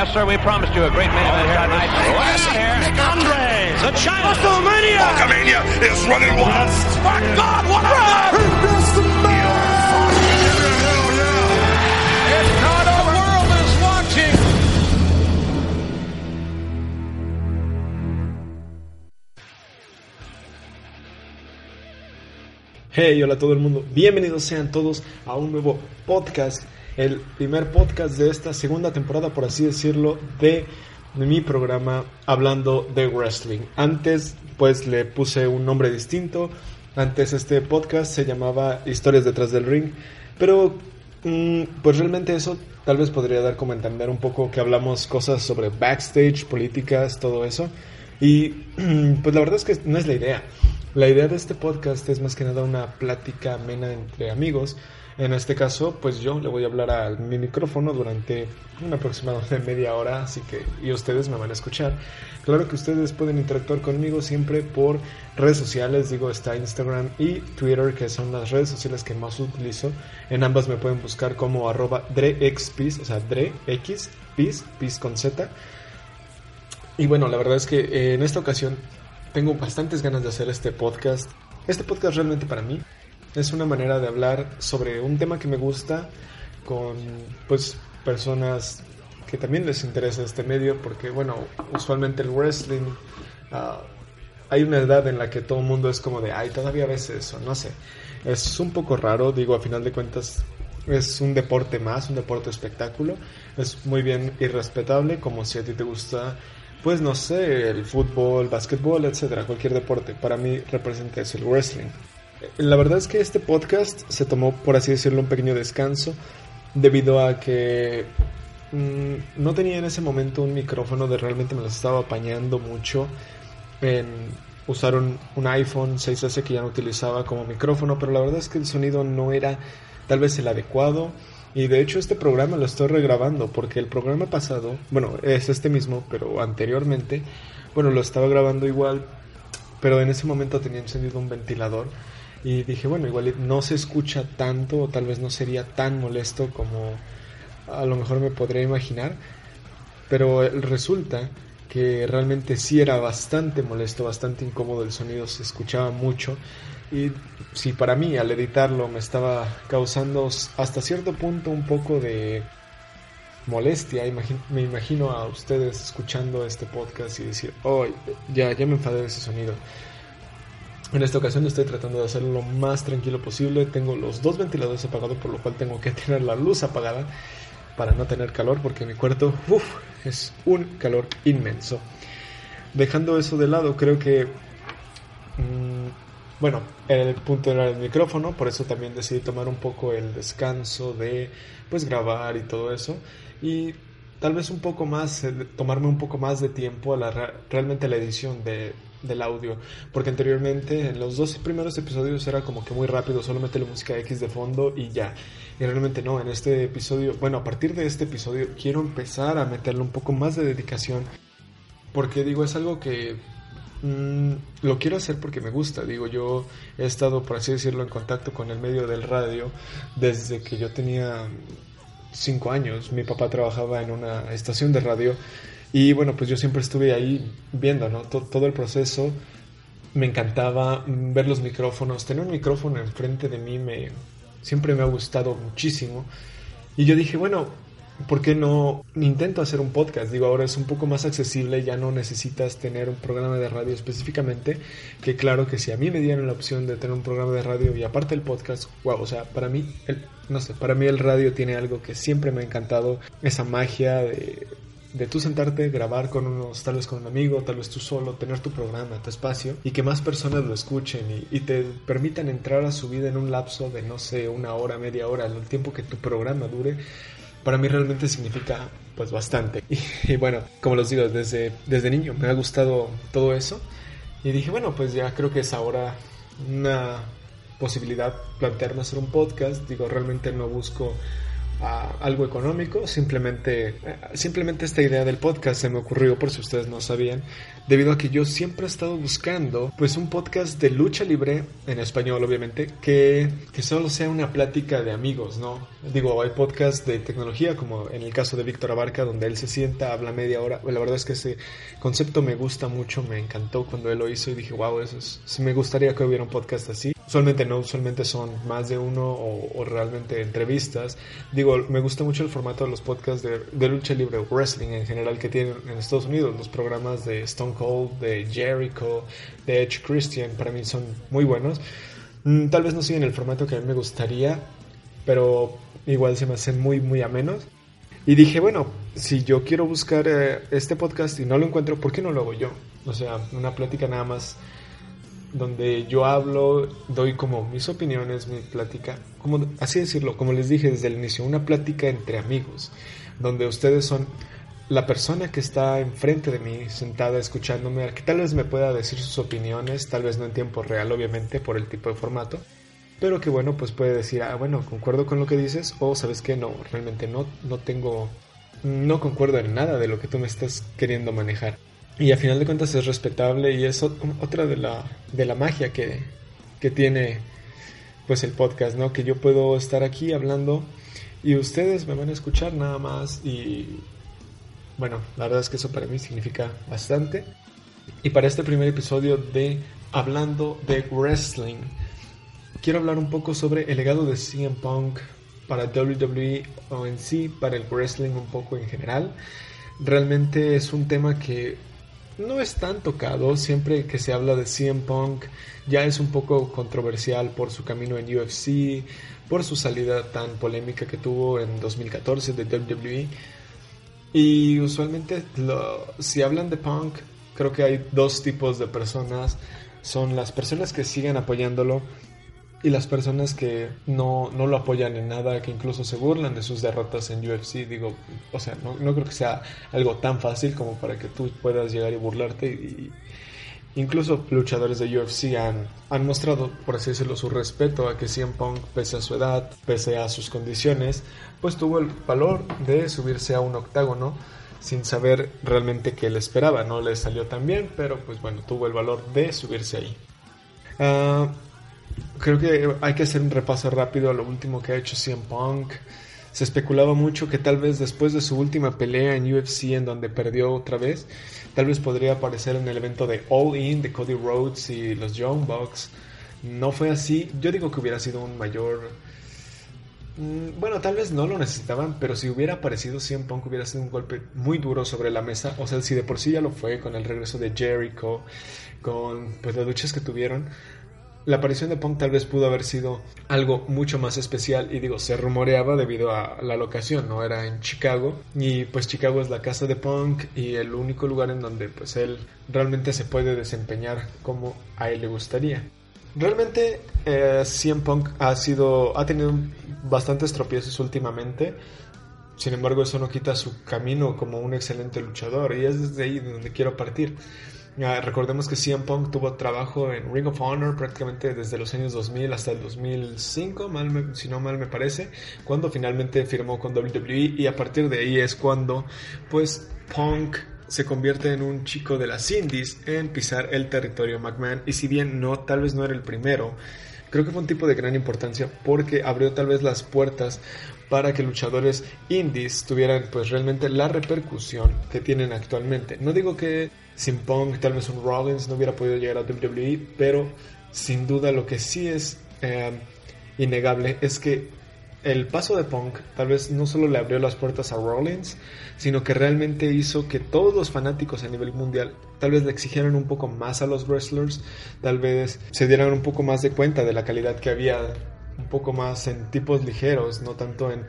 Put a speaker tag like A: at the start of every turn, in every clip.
A: Yes, sir, we promised you a great main event tonight.
B: Nick Andre, the China WrestleMania.
C: Hulkamania is running wild.
B: My God, what a run!
A: It's not the world is watching.
D: Hey, hola a todo el mundo. Bienvenidos sean todos a un nuevo podcast, el primer podcast de esta segunda temporada, por así decirlo, de mi programa hablando de wrestling. Antes, pues le puse un nombre distinto. Antes este podcast se llamaba Historias detrás del ring, pero mm, pues realmente eso tal vez podría dar como entender un poco que hablamos cosas sobre backstage, políticas, todo eso. Y pues la verdad es que no es la idea. La idea de este podcast es más que nada una plática amena entre amigos. En este caso, pues yo le voy a hablar a mi micrófono durante un aproximado de media hora, así que y ustedes me van a escuchar. Claro que ustedes pueden interactuar conmigo siempre por redes sociales, digo, está Instagram y Twitter, que son las redes sociales que más utilizo. En ambas me pueden buscar como arroba drexpis, o sea, pis, pis con z. Y bueno, la verdad es que eh, en esta ocasión tengo bastantes ganas de hacer este podcast. Este podcast realmente para mí es una manera de hablar sobre un tema que me gusta con pues personas que también les interesa este medio porque bueno, usualmente el wrestling ah, hay una edad en la que todo el mundo es como de, ay, todavía ves eso, no sé. Es un poco raro, digo, a final de cuentas es un deporte más, un deporte espectáculo. Es muy bien y respetable, como si a ti te gusta pues no sé, el fútbol, básquetbol, etcétera, cualquier deporte. Para mí representa eso, el wrestling. La verdad es que este podcast se tomó, por así decirlo, un pequeño descanso debido a que mmm, no tenía en ese momento un micrófono de realmente me lo estaba apañando mucho en usar un, un iPhone 6S que ya no utilizaba como micrófono, pero la verdad es que el sonido no era tal vez el adecuado. Y de hecho este programa lo estoy regrabando porque el programa pasado, bueno, es este mismo, pero anteriormente, bueno, lo estaba grabando igual, pero en ese momento tenía encendido un ventilador y dije, bueno, igual no se escucha tanto o tal vez no sería tan molesto como a lo mejor me podría imaginar, pero resulta que realmente sí era bastante molesto, bastante incómodo, el sonido se escuchaba mucho y si para mí al editarlo me estaba causando hasta cierto punto un poco de molestia, me imagino a ustedes escuchando este podcast y decir, oh, ya, ya me enfadé de ese sonido. En esta ocasión estoy tratando de hacerlo lo más tranquilo posible. Tengo los dos ventiladores apagados, por lo cual tengo que tener la luz apagada para no tener calor, porque mi cuarto uf, es un calor inmenso. Dejando eso de lado, creo que mmm, bueno, el punto era el micrófono, por eso también decidí tomar un poco el descanso de pues grabar y todo eso y tal vez un poco más, eh, tomarme un poco más de tiempo a la, realmente la edición de, del audio, porque anteriormente en los dos primeros episodios era como que muy rápido, solo la música X de fondo y ya. Y realmente no, en este episodio, bueno, a partir de este episodio quiero empezar a meterle un poco más de dedicación, porque digo, es algo que Mm, lo quiero hacer porque me gusta. Digo, yo he estado, por así decirlo, en contacto con el medio del radio desde que yo tenía cinco años. Mi papá trabajaba en una estación de radio y bueno, pues yo siempre estuve ahí viendo, ¿no? todo el proceso. Me encantaba ver los micrófonos. Tener un micrófono enfrente de mí me siempre me ha gustado muchísimo. Y yo dije, bueno, ¿por qué no intento hacer un podcast? Digo, ahora es un poco más accesible, ya no necesitas tener un programa de radio específicamente, que claro que si a mí me dieran la opción de tener un programa de radio y aparte el podcast, wow, o sea, para mí, el, no sé, para mí el radio tiene algo que siempre me ha encantado, esa magia de, de tú sentarte, grabar con unos, tal vez con un amigo, tal vez tú solo, tener tu programa, tu espacio y que más personas lo escuchen y, te permitan entrar a su vida en un lapso de, no sé, una hora, media hora, el tiempo que tu programa dure para mí realmente significa pues bastante. Y, bueno, como les digo, desde, desde niño me ha gustado todo eso. Y dije, bueno, pues ya creo que es ahora una posibilidad plantearme hacer un podcast. Digo, realmente no busco a algo económico. Simplemente, simplemente esta idea del podcast se me ocurrió, por si ustedes no sabían, debido a que yo siempre he estado buscando pues un podcast de lucha libre, en español obviamente, que, que solo sea una plática de amigos, ¿no? Digo, hay podcasts de tecnología, como en el caso de Víctor Abarca, donde él se sienta, habla media hora. La verdad es que ese concepto me gusta mucho, me encantó cuando él lo hizo y dije, wow, eso es, me gustaría que hubiera un podcast así. Usualmente no, usualmente son más de uno o, realmente entrevistas. Digo, me gusta mucho el formato de los podcasts de, de lucha libre, wrestling en general que tienen en Estados Unidos, los programas de Stone Cold, de Jericho, de Edge Christian, para mí son muy buenos. Mm, tal vez no siguen el formato que a mí me gustaría, pero igual se me hacen muy, muy amenos. Y dije, bueno, si yo quiero buscar eh, este podcast y no lo encuentro, ¿por qué no lo hago yo? O sea, una plática nada más donde yo hablo, doy como mis opiniones, mi plática, como así decirlo, como les dije desde el inicio, una plática entre amigos, donde ustedes son la persona que está enfrente de mí, sentada escuchándome, que tal vez me pueda decir sus opiniones, tal vez no en tiempo real, obviamente, por el tipo de formato, pero que bueno, pues puede decir, ah, bueno, concuerdo con lo que dices, o sabes que no, realmente no, no tengo, no concuerdo en nada de lo que tú me estás queriendo manejar. Y a final de cuentas es respetable y es otra de la, de la magia que, que tiene pues el podcast, ¿no? Que yo puedo estar aquí hablando y ustedes me van a escuchar nada más y bueno, la verdad es que eso para mí significa bastante. Y para este primer episodio de Hablando de Wrestling, quiero hablar un poco sobre el legado de CM Punk para WWE o en sí, para el wrestling un poco en general. Realmente es un tema que no es tan tocado. Siempre que se habla de CM Punk, ya es un poco controversial por su camino en UFC, por su salida tan polémica que tuvo en 2014 de WWE. Y usualmente, si hablan de Punk, creo que hay dos tipos de personas. Son las personas que siguen apoyándolo y las personas que no, no, lo apoyan en nada, que incluso se burlan de sus derrotas en UFC, digo, o sea, no, no creo que sea algo tan fácil como para que tú puedas llegar y burlarte. Y, incluso luchadores de UFC han, han mostrado, por así decirlo, su respeto a que CM Punk, pese a su edad, pese a sus condiciones, pues tuvo el valor de subirse a un octágono sin saber realmente qué le esperaba. No le salió tan bien, pero pues bueno, tuvo el valor de subirse ahí. Uh, creo que hay que hacer un repaso rápido a lo último que ha hecho CM Punk. Se especulaba mucho que tal vez después de su última pelea en UFC en donde perdió otra vez, tal vez podría aparecer en el evento de All In de Cody Rhodes y los Young Bucks. No fue así. Yo digo que hubiera sido un mayor... Mm, bueno, tal vez no lo necesitaban, pero si hubiera aparecido CM Punk hubiera sido un golpe muy duro sobre la mesa. O sea, si de por sí ya lo fue con el regreso de Jericho, con pues, las luchas que tuvieron la aparición de Punk tal vez pudo haber sido algo mucho más especial y digo, se rumoreaba debido a la locación, no era en Chicago y pues Chicago es la casa de Punk y el único lugar en donde pues él realmente se puede desempeñar como a él le gustaría. Realmente eh, Punk ha sido ha tenido bastantes tropiezos últimamente. Sin embargo, eso no quita su camino como un excelente luchador y es desde ahí donde quiero partir recordemos que CM Punk tuvo trabajo en Ring of Honor prácticamente desde los años 2000 hasta el 2005, mal si no mal me parece, cuando finalmente firmó con WWE y a partir de ahí es cuando pues Punk se convierte en un chico de las indies en pisar el territorio McMahon y si bien no tal vez no era el primero, creo que fue un tipo de gran importancia porque abrió tal vez las puertas para que luchadores indies tuvieran pues realmente la repercusión que tienen actualmente. No digo que sin Punk tal vez un Rollins no hubiera podido llegar a WWE, pero sin duda lo que sí es eh, innegable es que el paso de Punk tal vez no solo le abrió las puertas a Rollins, sino que realmente hizo que todos los fanáticos a nivel mundial tal vez le exigieran un poco más a los wrestlers, tal vez se dieran un poco más de cuenta de la calidad que había un poco más en tipos ligeros, no tanto en,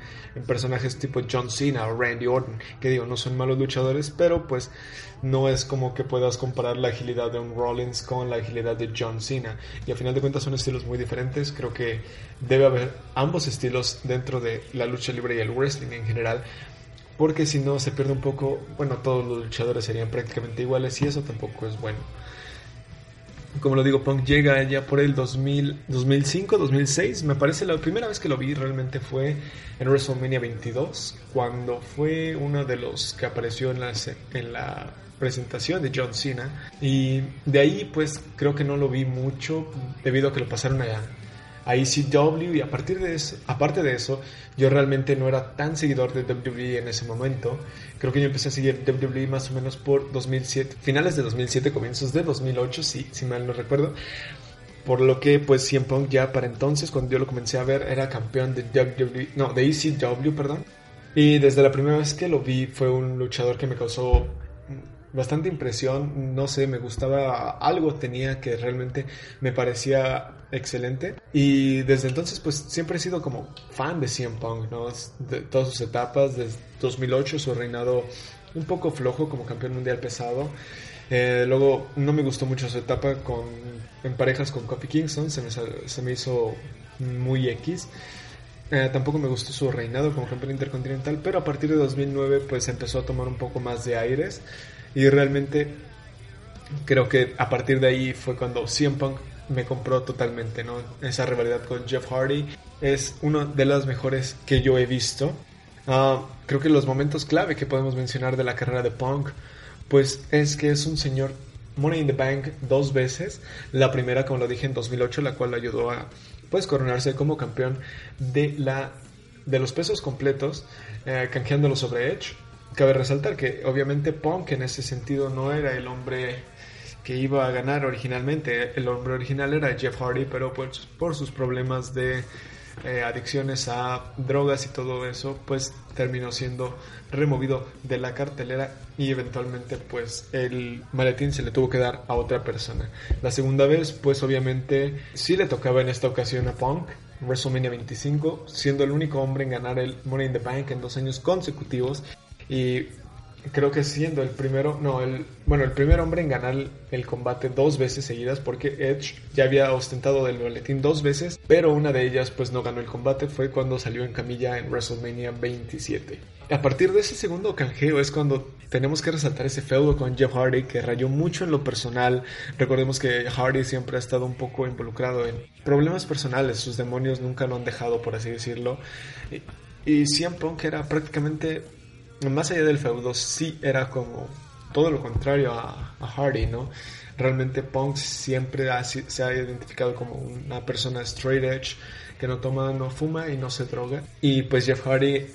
D: personajes tipo John Cena o Randy Orton, que digo, no son malos luchadores, pero pues no es como que puedas comparar la agilidad de un Rollins con la agilidad de John Cena. Y a final de cuentas son estilos muy diferentes, creo que debe haber ambos estilos dentro de la lucha libre y el wrestling en general. Porque si no se pierde un poco, bueno, todos los luchadores serían prácticamente iguales y eso tampoco es bueno. Como lo digo, Punk llega ya por el 2000, 2005, 2006. Me parece la primera vez que lo vi realmente fue en WrestleMania 22, cuando fue uno de los que apareció en la, en la presentación de John Cena. Y de ahí, pues creo que no lo vi mucho debido a que lo pasaron allá a ECW y a partir de eso, aparte de eso, yo realmente no era tan seguidor de WWE en ese momento. Creo que yo empecé a seguir WWE más o menos por 2007, finales de 2007, comienzos de 2008, si, si mal no recuerdo. Por lo que, pues, CM Punk ya para entonces, cuando yo lo comencé a ver, era campeón de WWE, no, de ECW, perdón. Y desde la primera vez que lo vi, fue un luchador que me causó bastante impresión, no sé, me gustaba algo tenía que realmente me parecía excelente y desde entonces pues siempre he sido como fan de CM Punk, ¿no? De todas sus etapas, desde 2008 su reinado un poco flojo como campeón mundial pesado. Eh, luego no me gustó mucho su etapa con, en parejas con Kofi Kingston, se me, se me hizo muy X. Eh, tampoco me gustó su reinado como campeón intercontinental, pero a partir de 2009 pues empezó a tomar un poco más de aires. Y realmente creo que a partir de ahí fue cuando CM Punk me compró totalmente, ¿no? Esa rivalidad con Jeff Hardy es una de las mejores que yo he visto. Ah, creo que los momentos clave que podemos mencionar de la carrera de Punk, pues es que es un señor Money in the Bank dos veces. La primera, como lo dije, en 2008, la cual ayudó a pues coronarse como campeón de la de los pesos completos, eh, canjeándolo sobre Edge. Cabe resaltar que obviamente Punk en ese sentido no era el hombre que iba a ganar originalmente. El hombre original era Jeff Hardy, pero pues por sus problemas de eh, adicciones a drogas y todo eso, pues terminó siendo removido de la cartelera y eventualmente pues el maletín se le tuvo que dar a otra persona. La segunda vez pues obviamente sí le tocaba en esta ocasión a Punk, WrestleMania 25, siendo el único hombre en ganar el Money in the Bank en dos años consecutivos y creo que siendo el primero, no, el, bueno, el primer hombre en ganar el combate dos veces seguidas porque Edge ya había ostentado del boletín dos veces, pero una de ellas pues no ganó el combate, fue cuando salió en camilla en WrestleMania 27. A partir de ese segundo canjeo es cuando tenemos que resaltar ese feudo con Jeff Hardy que rayó mucho en lo personal. Recordemos que Hardy siempre ha estado un poco involucrado en problemas personales, sus demonios nunca lo han dejado, por así decirlo. Y, y CM Punk era prácticamente más allá del feudo, sí era como todo lo contrario a, Hardy, ¿no? Realmente Punk siempre se ha identificado como una persona straight edge, que no toma, no fuma y no se droga. Y pues Jeff Hardy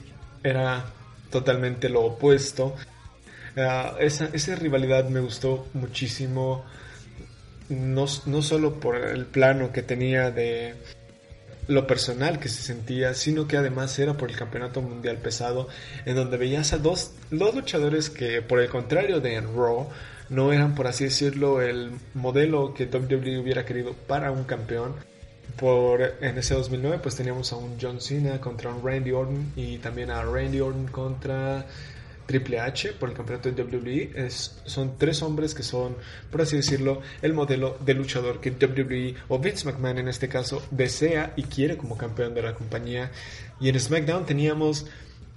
D: era totalmente lo opuesto. Uh, esa, esa rivalidad me gustó muchísimo, no, no solo por el plano que tenía de lo personal que se sentía, sino que además era por el campeonato mundial pesado, en donde veías a dos, dos luchadores que, por el contrario de en Raw, no eran, por así decirlo, el modelo que WWE hubiera querido para un campeón. Por, en ese 2009 pues teníamos a un John Cena contra un Randy Orton y también a Randy Orton contra Triple H por el campeonato de WWE. Son tres hombres que son, por así decirlo, el modelo de luchador que WWE o Vince McMahon en este caso desea y quiere como campeón de la compañía. Y en SmackDown teníamos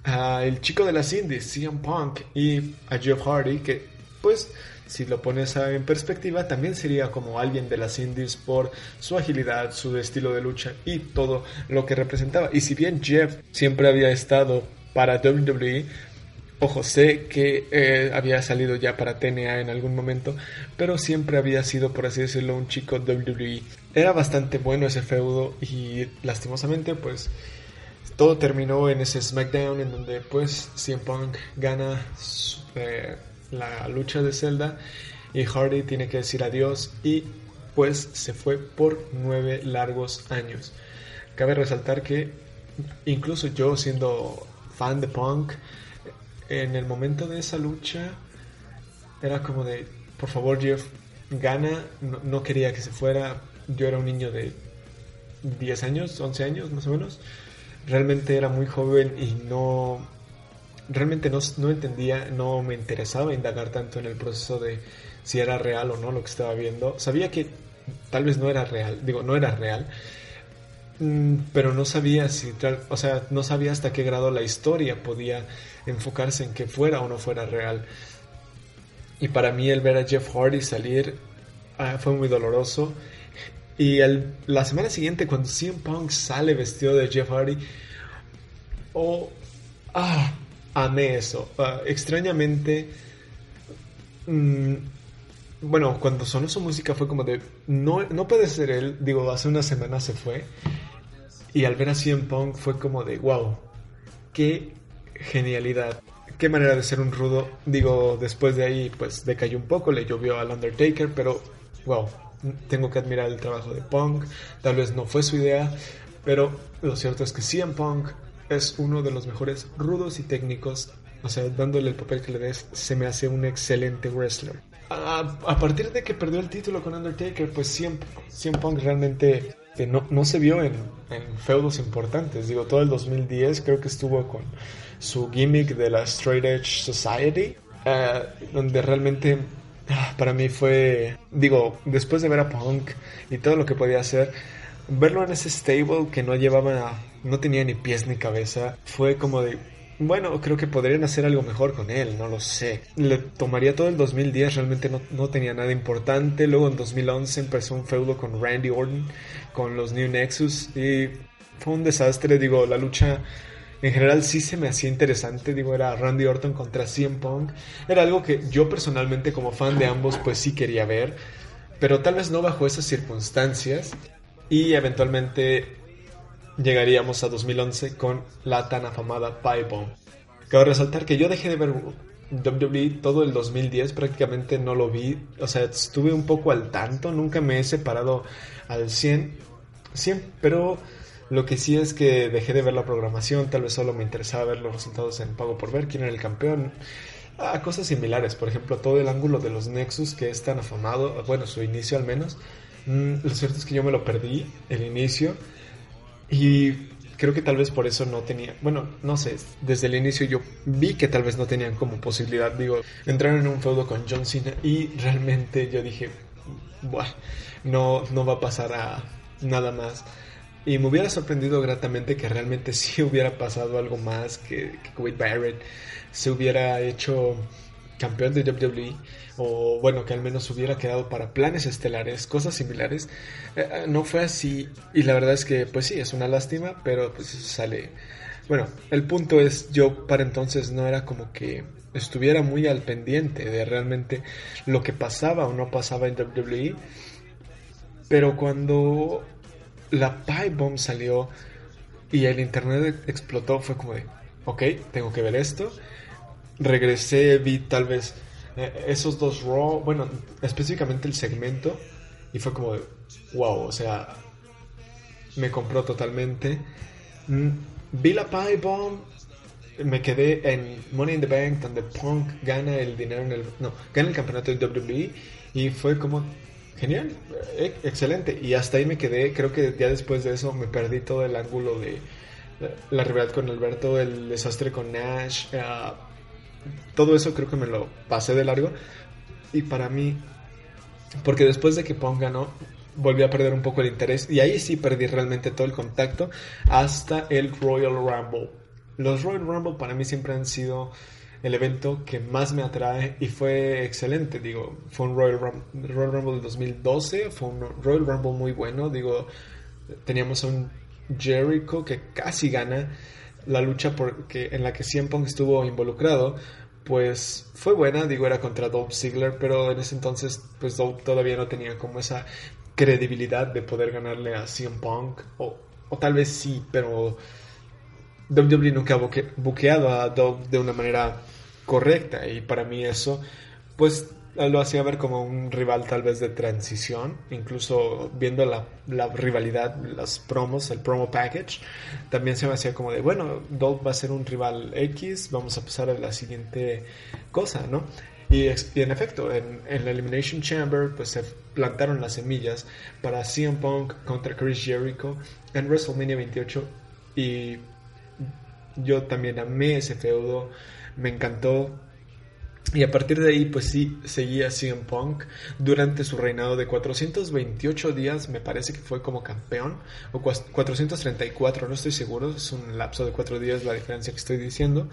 D: al chico de las indies, CM Punk, y a Jeff Hardy, que pues si lo pones en perspectiva, también sería como alguien de las indies por su agilidad, su estilo de lucha y todo lo que representaba. Y si bien Jeff siempre había estado para WWE, Ojo, sé que eh, había salido ya para TNA en algún momento, pero siempre había sido, por así decirlo, un chico WWE. Era bastante bueno ese feudo y lastimosamente, pues todo terminó en ese SmackDown en donde, pues, CM Punk gana eh, la lucha de Zelda y Hardy tiene que decir adiós y, pues, se fue por nueve largos años. Cabe resaltar que, incluso yo siendo fan de Punk, en el momento de esa lucha era como de, por favor Jeff, gana, no, quería que se fuera, yo era un niño de 10 años, 11 años más o menos, realmente era muy joven y no, realmente no, no entendía, no me interesaba indagar tanto en el proceso de si era real o no lo que estaba viendo, sabía que tal vez no era real, digo, no era real, pero no sabía si, o sea, no sabía hasta qué grado la historia podía enfocarse en que fuera o no fuera real. Y para mí el ver a Jeff Hardy salir ah, fue muy doloroso. Y la semana siguiente, cuando CM Punk sale vestido de Jeff Hardy, oh, ah, amé eso. Ah, extrañamente, mm, bueno, cuando sonó su música fue como de, no, no puede ser él, digo, hace una semana se fue. Y al ver a CM Punk fue como de, wow, qué genialidad. Qué manera de ser un rudo. Digo, después de ahí, pues decayó un poco, le llovió al Undertaker, pero wow, tengo que admirar el trabajo de Punk. Tal vez no fue su idea, pero lo cierto es que CM Punk es uno de los mejores rudos y técnicos. O sea, dándole el papel que le des, se me hace un excelente wrestler. A, partir de que perdió el título con Undertaker, pues CM, CM Punk realmente no, no se vio en, feudos importantes. Digo, todo el 2010 creo que estuvo con su gimmick de la Straight Edge Society, uh, donde realmente uh, para mí fue, digo, después de ver a Punk y todo lo que podía hacer, verlo en ese stable que no llevaba, no tenía ni pies ni cabeza, fue como de, bueno, creo que podrían hacer algo mejor con él, no lo sé. Le tomaría todo el 2010, realmente no, no, tenía nada importante. Luego en 2011 empezó un feudo con Randy Orton, con los New Nexus, y fue un desastre. Digo, la lucha en general sí se me hacía interesante. Digo, era Randy Orton contra CM Punk. Era algo que yo personalmente, como fan de ambos, pues sí quería ver, pero tal vez no bajo esas circunstancias. Y eventualmente llegaríamos a 2011 con la tan afamada Pie Bomb. Cabe resaltar que yo dejé de ver WWE todo el 2010, prácticamente no lo vi, o sea, estuve un poco al tanto, nunca me he separado al 100, 100 pero lo que sí es que dejé de ver la programación, tal vez solo me interesaba ver los resultados en pago por ver, quién era el campeón, a cosas similares, por ejemplo, todo el ángulo de los Nexus que es tan afamado, bueno, su inicio al menos, mm, lo cierto es que yo me lo perdí, el inicio, y creo que tal vez por eso no tenía, bueno, no sé, desde el inicio yo vi que tal vez no tenían como posibilidad, digo, entrar en un feudo con John Cena y realmente yo dije, Buah, no, no va a pasar nada más. Y me hubiera sorprendido gratamente que realmente sí hubiera pasado algo más, que, que Barrett se hubiera hecho campeón de WWE o bueno que al menos hubiera quedado para planes estelares cosas similares eh, no fue así. Y la verdad es que pues sí es una lástima pero pues sale. Bueno el punto es yo para entonces no era como que estuviera muy al pendiente de realmente lo que pasaba o no pasaba en WWE pero cuando la Pie Bomb salió y el internet explotó fue como de ok tengo que ver esto regresé, vi tal vez eh, esos dos Raw, bueno, específicamente el segmento, y fue como wow, o sea, me compró totalmente. Mm, vi la Pie Bomb, me quedé en Money in the Bank, donde Punk gana el dinero en el, no, gana el campeonato de WWE, y fue como, genial, eh, excelente, y hasta ahí me quedé, creo que ya después de eso me perdí todo el ángulo de la rivalidad con Alberto, el desastre con Nash, uh, todo eso creo que me lo pasé de largo. Y para mí, porque después de que Pong ganó, volví a perder un poco el interés. Y ahí sí perdí realmente todo el contacto hasta el Royal Rumble. Los Royal Rumble para mí siempre han sido el evento que más me atrae y fue excelente. Digo, fue un Royal Rumble, Royal Rumble del 2012, fue un Royal Rumble muy bueno. Digo, teníamos a un Jericho que casi gana la lucha en la que CM Punk estuvo involucrado, pues fue buena, digo, era contra Dolph Ziggler, pero en ese entonces, pues Dolph todavía no tenía como esa credibilidad de poder ganarle a CM Punk, o, o tal vez sí, pero WWE nunca ha buqueado a Dolph de una manera correcta, y para mí eso, pues lo hacía ver como un rival tal vez de transición, incluso viendo la, la, rivalidad, las promos, el promo package, también se me hacía como de, bueno, Dolph va a ser un rival X, vamos a pasar a la siguiente cosa, ¿no? Y, en efecto, en, en, la Elimination Chamber pues se plantaron las semillas para CM Punk contra Chris Jericho en WrestleMania 28 y yo también amé ese feudo, me encantó, y a partir de ahí, pues sí, seguía CM Punk durante su reinado de 428 días, me parece que fue como campeón, o 434, no estoy seguro, es un lapso de 4 días la diferencia que estoy diciendo,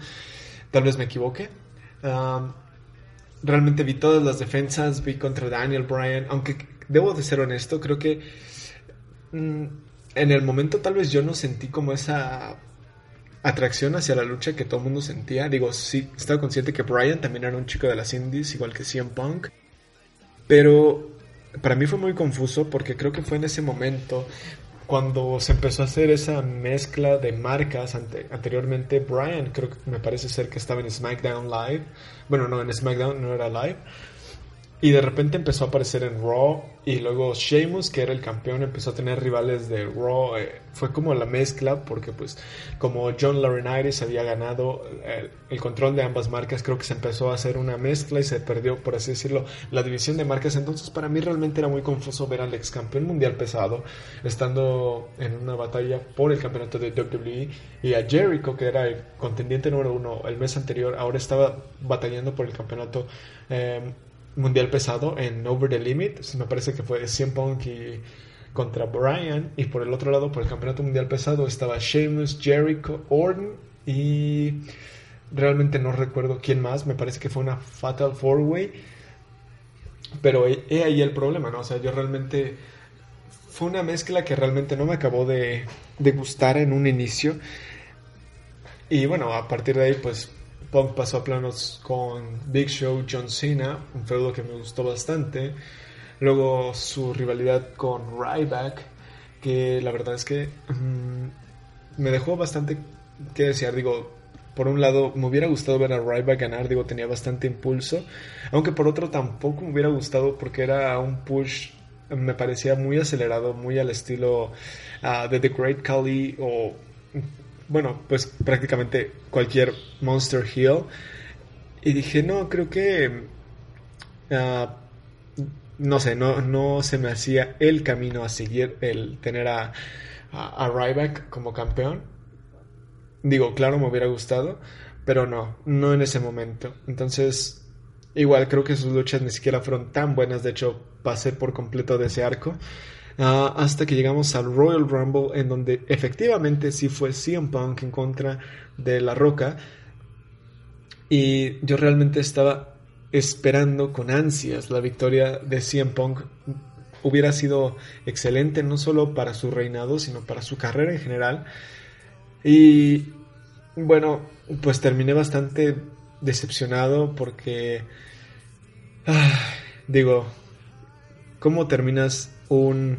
D: tal vez me equivoque. Realmente vi todas las defensas, vi contra Daniel Bryan, aunque debo de ser honesto, creo que mm, en el momento tal vez yo no sentí como esa atracción hacia la lucha que todo el mundo sentía. Digo, sí, estaba consciente que Brian también era un chico de las indies, igual que CM Punk. Pero para mí fue muy confuso porque creo que fue en ese momento cuando se empezó a hacer esa mezcla de marcas anteriormente Brian creo que me parece ser que estaba en SmackDown Live bueno no en SmackDown no era Live y de repente empezó a aparecer en Raw y luego Sheamus, que era el campeón, empezó a tener rivales de Raw. Eh, fue como la mezcla porque pues como John Laurinaitis había ganado eh, el, control de ambas marcas, creo que se empezó a hacer una mezcla y se perdió, por así decirlo, la división de marcas. Entonces para mí realmente era muy confuso ver al ex campeón mundial pesado estando en una batalla por el campeonato de WWE y a Jericho, que era el contendiente número uno el mes anterior, ahora estaba batallando por el campeonato. Eh, mundial pesado en Over the Limit. Me parece que fue CM Punk contra Brian. Y por el otro lado, por el campeonato mundial pesado, estaba Sheamus, Jericho, Orton y realmente no recuerdo quién más. Me parece que fue una Fatal Four Way. Pero he ahí el problema, ¿no? O sea, yo realmente. Fue una mezcla que realmente no me acabó de, de gustar en un inicio. Y bueno, a partir de ahí, pues Punk pasó a planos con Big Show, John Cena, un feudo que me gustó bastante. Luego su rivalidad con Ryback, que la verdad es que mm, me dejó bastante que desear. Digo, por un lado me hubiera gustado ver a Ryback ganar, digo, tenía bastante impulso. Aunque por otro tampoco me hubiera gustado porque era un push, me parecía muy acelerado, muy al estilo ah, de The Great Khali o bueno, pues prácticamente cualquier Monster Hill. Y dije, no, creo que... Ah, no sé, no, no se me hacía el camino a seguir el tener a, a, Ryback como campeón. Digo, claro, me hubiera gustado, pero no, no en ese momento. Entonces, igual creo que sus luchas ni siquiera fueron tan buenas. De hecho, pasé por completo de ese arco. Ah, hasta que llegamos al Royal Rumble en donde efectivamente sí fue CM Punk en contra de La Roca. Y yo realmente estaba esperando con ansias la victoria de CM Punk. Hubiera sido excelente no solo para su reinado sino para su carrera en general. Y bueno pues terminé bastante decepcionado porque ah, digo cómo terminas un,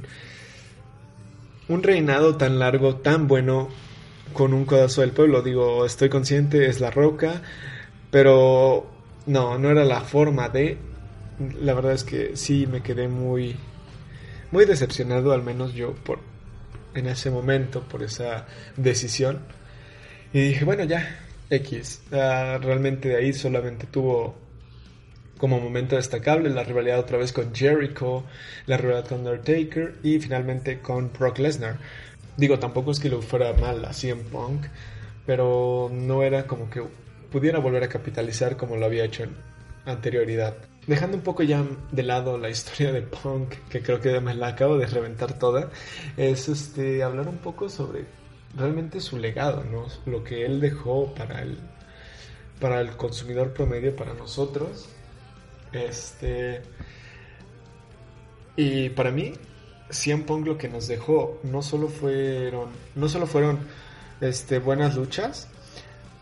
D: un reinado tan largo, tan bueno, con un codazo del pueblo. Digo, estoy consciente, es la roca, pero no, no era la forma de... La verdad es que sí me quedé muy, muy decepcionado, al menos yo, por, en ese momento, por esa decisión. Y dije, bueno, ya, X. Ah, realmente de ahí solamente tuvo como momento destacable la rivalidad otra vez con Jericho, la rivalidad con Undertaker y finalmente con Brock Lesnar. Digo, tampoco es que lo fuera mal así en Punk, pero no era como que pudiera volver a capitalizar como lo había hecho en anterioridad. Dejando un poco ya de lado la historia de Punk, que creo que me la acabo de reventar toda, es este hablar un poco sobre realmente su legado, ¿no? Lo que él dejó para el para el consumidor promedio, para nosotros, este. Y para mí, CM Punk lo que nos dejó no solo fueron, no solo fueron este, buenas luchas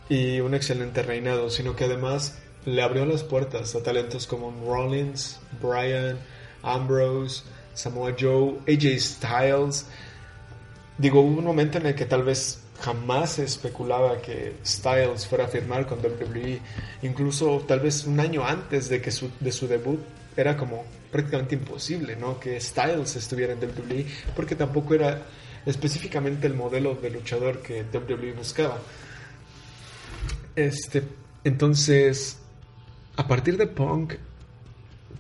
D: y un excelente reinado, sino que además le abrió las puertas a talentos como Rollins, Bryan, Ambrose, Samoa Joe, AJ Styles. Digo, hubo un momento en el que tal vez jamás se especulaba que Styles fuera a firmar con WWE. Incluso tal vez un año antes de, que su, de su debut era como prácticamente imposible, ¿no? Que Styles estuviera en WWE porque tampoco era específicamente el modelo de luchador que WWE buscaba. Este, entonces, a partir de Punk,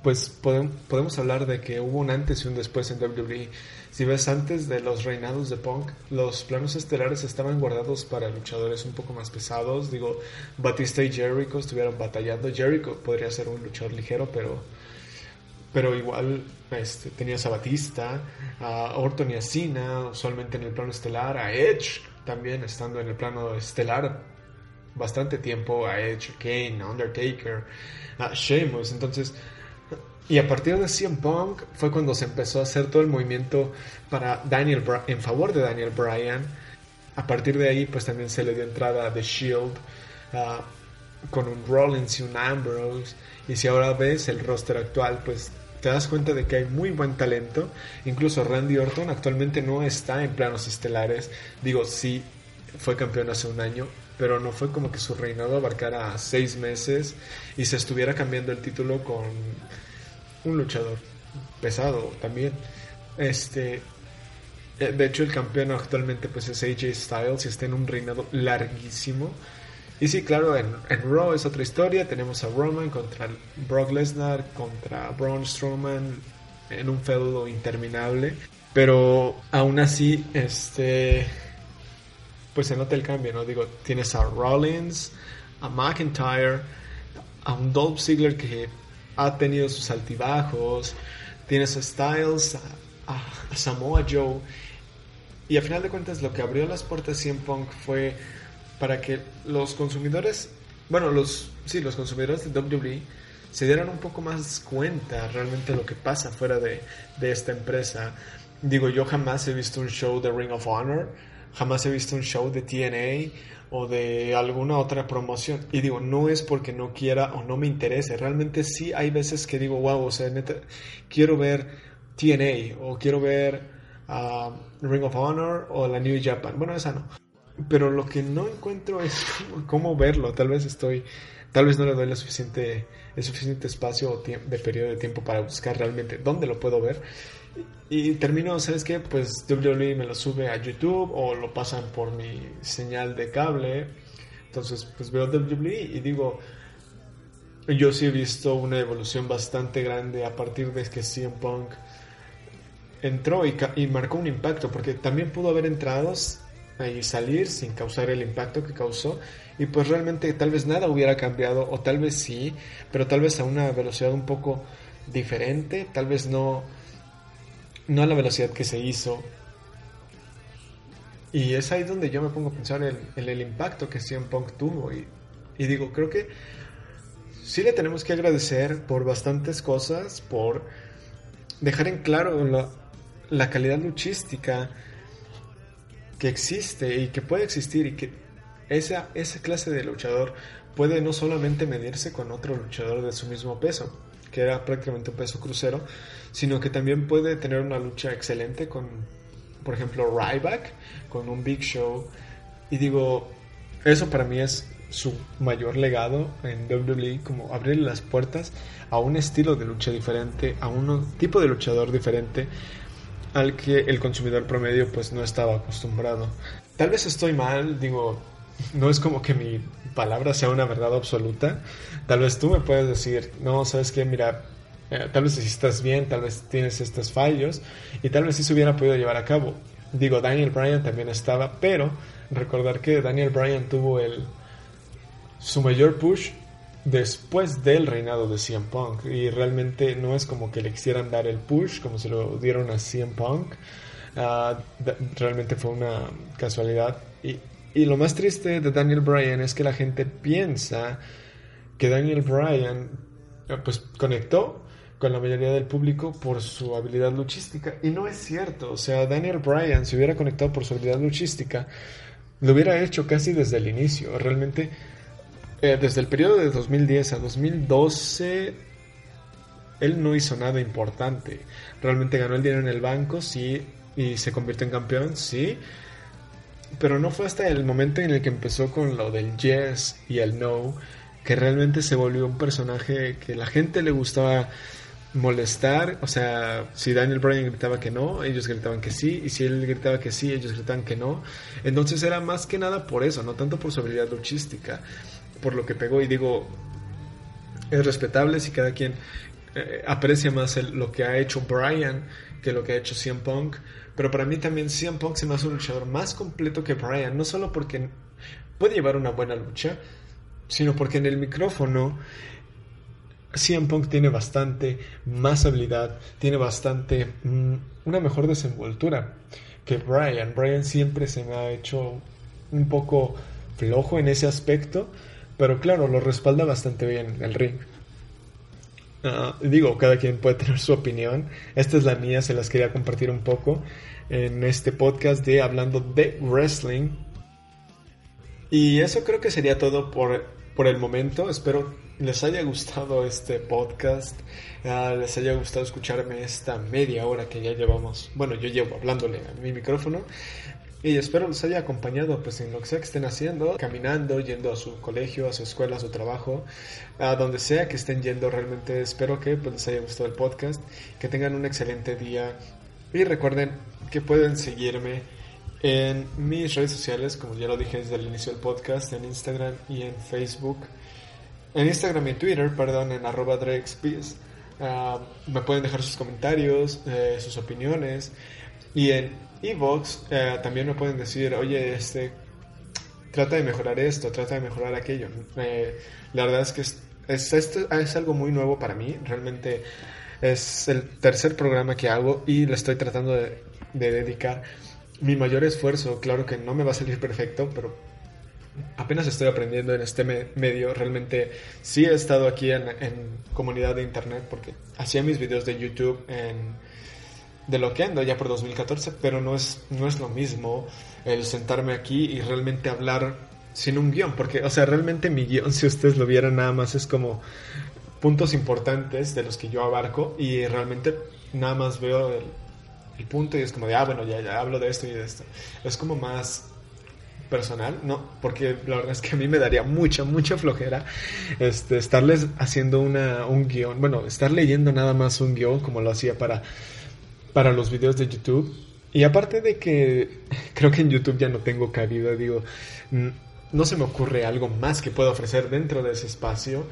D: pues podemos, podemos hablar de que hubo un antes y un después en WWE si ves antes de los reinados de Punk, los planos estelares estaban guardados para luchadores un poco más pesados. Digo, Batista y Jericho estuvieron batallando. Jericho podría ser un luchador ligero, pero, pero igual este, tenías a Batista, a Orton y a Cena, usualmente en el plano estelar, a Edge también estando en el plano estelar bastante tiempo, a Edge, Kane, a Undertaker, a Sheamus. Entonces, Y a partir de CM Punk fue cuando se empezó a hacer todo el movimiento para Daniel en favor de Daniel Bryan. A partir de ahí, pues también se le dio entrada a The Shield ah, con un Rollins y un Ambrose. Y si ahora ves el roster actual, pues te das cuenta de que hay muy buen talento. Incluso Randy Orton actualmente no está en planos estelares. Digo, sí, fue campeón hace un año, pero no fue como que su reinado abarcara seis meses y se estuviera cambiando el título con un luchador pesado también. Este, eh, de hecho, el campeón actualmente pues es AJ Styles y está en un reinado larguísimo. Y sí, claro, en, en Raw es otra historia. Tenemos a Roman contra Brock Lesnar, contra Braun Strowman en un feudo interminable. Pero aún así, este, pues se nota el cambio, ¿no? Digo, tienes a Rollins, a McIntyre, a un Dolph Ziggler que ha tenido sus altibajos, tienes a Styles, a, Samoa Joe, y a final de cuentas lo que abrió las puertas CM Punk fue para que los consumidores, bueno, los, sí, los consumidores de WWE se dieran un poco más cuenta realmente lo que pasa fuera de, de esta empresa. Digo, yo jamás he visto un show de Ring of Honor, jamás he visto un show de TNA, o de alguna otra promoción. Y digo, no es porque no quiera o no me interese. Realmente sí hay veces que digo, wow, o sea, neta, quiero ver TNA o quiero ver uh, Ring of Honor o la New Japan. Bueno, esa no. Pero lo que no encuentro es cómo, verlo. Tal vez estoy, tal vez no le doy la suficiente, el suficiente espacio o de periodo de tiempo para buscar realmente dónde lo puedo ver. Y termino, ¿sabes qué? Pues WWE me lo sube a YouTube o lo pasan por mi señal de cable. Entonces, pues veo WWE y digo, yo sí he visto una evolución bastante grande a partir de que CM Punk entró y, y marcó un impacto, porque también pudo haber entrado y salir sin causar el impacto que causó y pues realmente tal vez nada hubiera cambiado o tal vez sí, pero tal vez a una velocidad un poco diferente, tal vez no no a la velocidad que se hizo. Y es ahí donde yo me pongo a pensar en, el impacto que CM Punk tuvo. Y, digo, creo que sí le tenemos que agradecer por bastantes cosas, por dejar en claro la, la calidad luchística que existe y que puede existir y que esa, esa clase de luchador puede no solamente medirse con otro luchador de su mismo peso, que era prácticamente peso crucero, sino que también puede tener una lucha excelente con, por ejemplo, Ryback, con un Big Show. Y digo, eso para mí es su mayor legado en WWE, como abrir las puertas a un estilo de lucha diferente, a un tipo de luchador diferente al que el consumidor promedio pues no estaba acostumbrado. Tal vez estoy mal, digo, no es como que mi palabra sea una verdad absoluta. Tal vez tú me puedes decir, no, sabes qué, mira, eh, tal vez si estás bien, tal vez tienes estos fallos y tal vez sí se hubiera podido llevar a cabo. Digo, Daniel Bryan también estaba, pero recordar que Daniel Bryan tuvo el su mayor push después del reinado de CM Punk y realmente no es como que le quisieran dar el push como se lo dieron a CM Punk. Ah, realmente fue una casualidad y y lo más triste de Daniel Bryan es que la gente piensa que Daniel Bryan eh, pues conectó con la mayoría del público por su habilidad luchística. Y no es cierto, o sea, Daniel Bryan si hubiera conectado por su habilidad luchística lo hubiera hecho casi desde el inicio, realmente eh, desde el periodo de 2010 a 2012 él no hizo nada importante, realmente ganó el dinero en el banco, sí, y se convirtió en campeón, sí, pero no fue hasta el momento en el que empezó con lo del yes y el no que realmente se volvió un personaje que la gente le gustaba molestar, o sea, si Daniel Bryan gritaba que no, ellos gritaban que sí, y si él gritaba que sí, ellos gritaban que no. Entonces era más que nada por eso, no tanto por su habilidad luchística, por lo que pegó y digo, es respetable si cada quien eh, aprecia más lo que ha hecho Bryan que lo que ha hecho CM Punk, pero para mí también CM Punk se me hace un luchador más completo que Bryan, no solo porque puede llevar una buena lucha, sino porque en el micrófono CM Punk tiene bastante más habilidad, tiene bastante mm, una mejor desenvoltura que Bryan. Bryan siempre se me ha hecho un poco flojo en ese aspecto, pero claro, lo respalda bastante bien el ring. Digo, cada quien puede tener su opinión. Esta es la mía, se las quería compartir un poco en este podcast de hablando de wrestling. Y eso creo que sería todo por, por el momento. Espero les haya gustado este podcast, ah, les haya gustado escucharme esta media hora que ya llevamos. Bueno, yo llevo hablándole a mi micrófono. Y espero les haya acompañado pues en lo que sea que estén haciendo, caminando, yendo a su colegio, a su escuela, a su trabajo, a donde sea que estén yendo. Realmente espero que pues, les haya gustado el podcast, que tengan un excelente día y recuerden que pueden seguirme en mis redes sociales, como ya lo dije desde el inicio del podcast, en Instagram y en Facebook. En Instagram y Twitter, perdón, en arroba uh, me pueden dejar sus comentarios, eh, sus opiniones. Y en Evox uh, también me pueden decir, oye, este, trata de mejorar esto, trata de mejorar aquello. Eh, la verdad es que es, es, esto es algo muy nuevo para mí. Realmente es el tercer programa que hago y le estoy tratando de, de dedicar mi mayor esfuerzo. Claro que no me va a salir perfecto, pero apenas estoy aprendiendo en este medio. Realmente sí he estado aquí en, comunidad de internet porque hacía mis videos de YouTube en, de lo que ando ya por 2014, pero no es, no es lo mismo el sentarme aquí y realmente hablar sin un guion, porque, o sea, realmente mi guion, si ustedes lo vieran nada más, es como puntos importantes de los que yo abarco y realmente nada más veo el, el punto y es como de, ah, bueno, ya, ya hablo de esto y de esto. Es como más personal, no, porque la verdad es que a mí me daría mucha, mucha flojera este, estarles haciendo una, un guion, bueno, estar leyendo nada más un guion como lo hacía para, para los videos de YouTube. Y aparte de que creo que en YouTube ya no tengo cabida, digo, no se me ocurre algo más que pueda ofrecer dentro de ese espacio.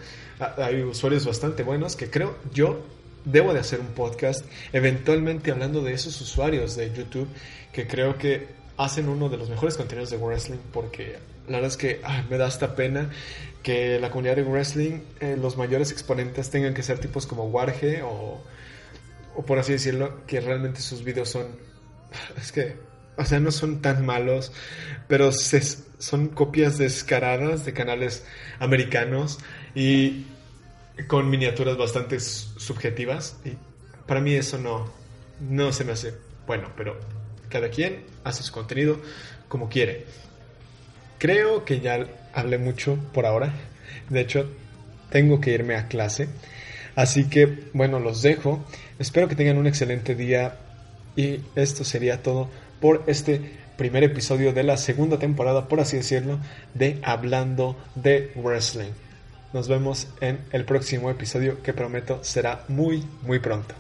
D: Hay usuarios bastante buenos que creo yo debo de hacer un podcast eventualmente hablando de esos usuarios de YouTube que creo que hacen uno de los mejores contenidos de wrestling porque la verdad es que me da esta pena que la comunidad de wrestling, eh, los mayores exponentes tengan que ser tipos como Warge o, o por así decirlo, que realmente sus videos son, es que, o sea, no son tan malos, pero se, son copias descaradas de canales americanos y con miniaturas bastante subjetivas y para mí eso no, no se me hace bueno, pero cada quien hace su contenido como quiere. Creo que ya hablé mucho por ahora. De hecho, tengo que irme a clase. Así que, bueno, los dejo. Espero que tengan un excelente día. Y esto sería todo por este primer episodio de la segunda temporada, por así decirlo, de Hablando de Wrestling. Nos vemos en el próximo episodio que prometo será muy, muy pronto.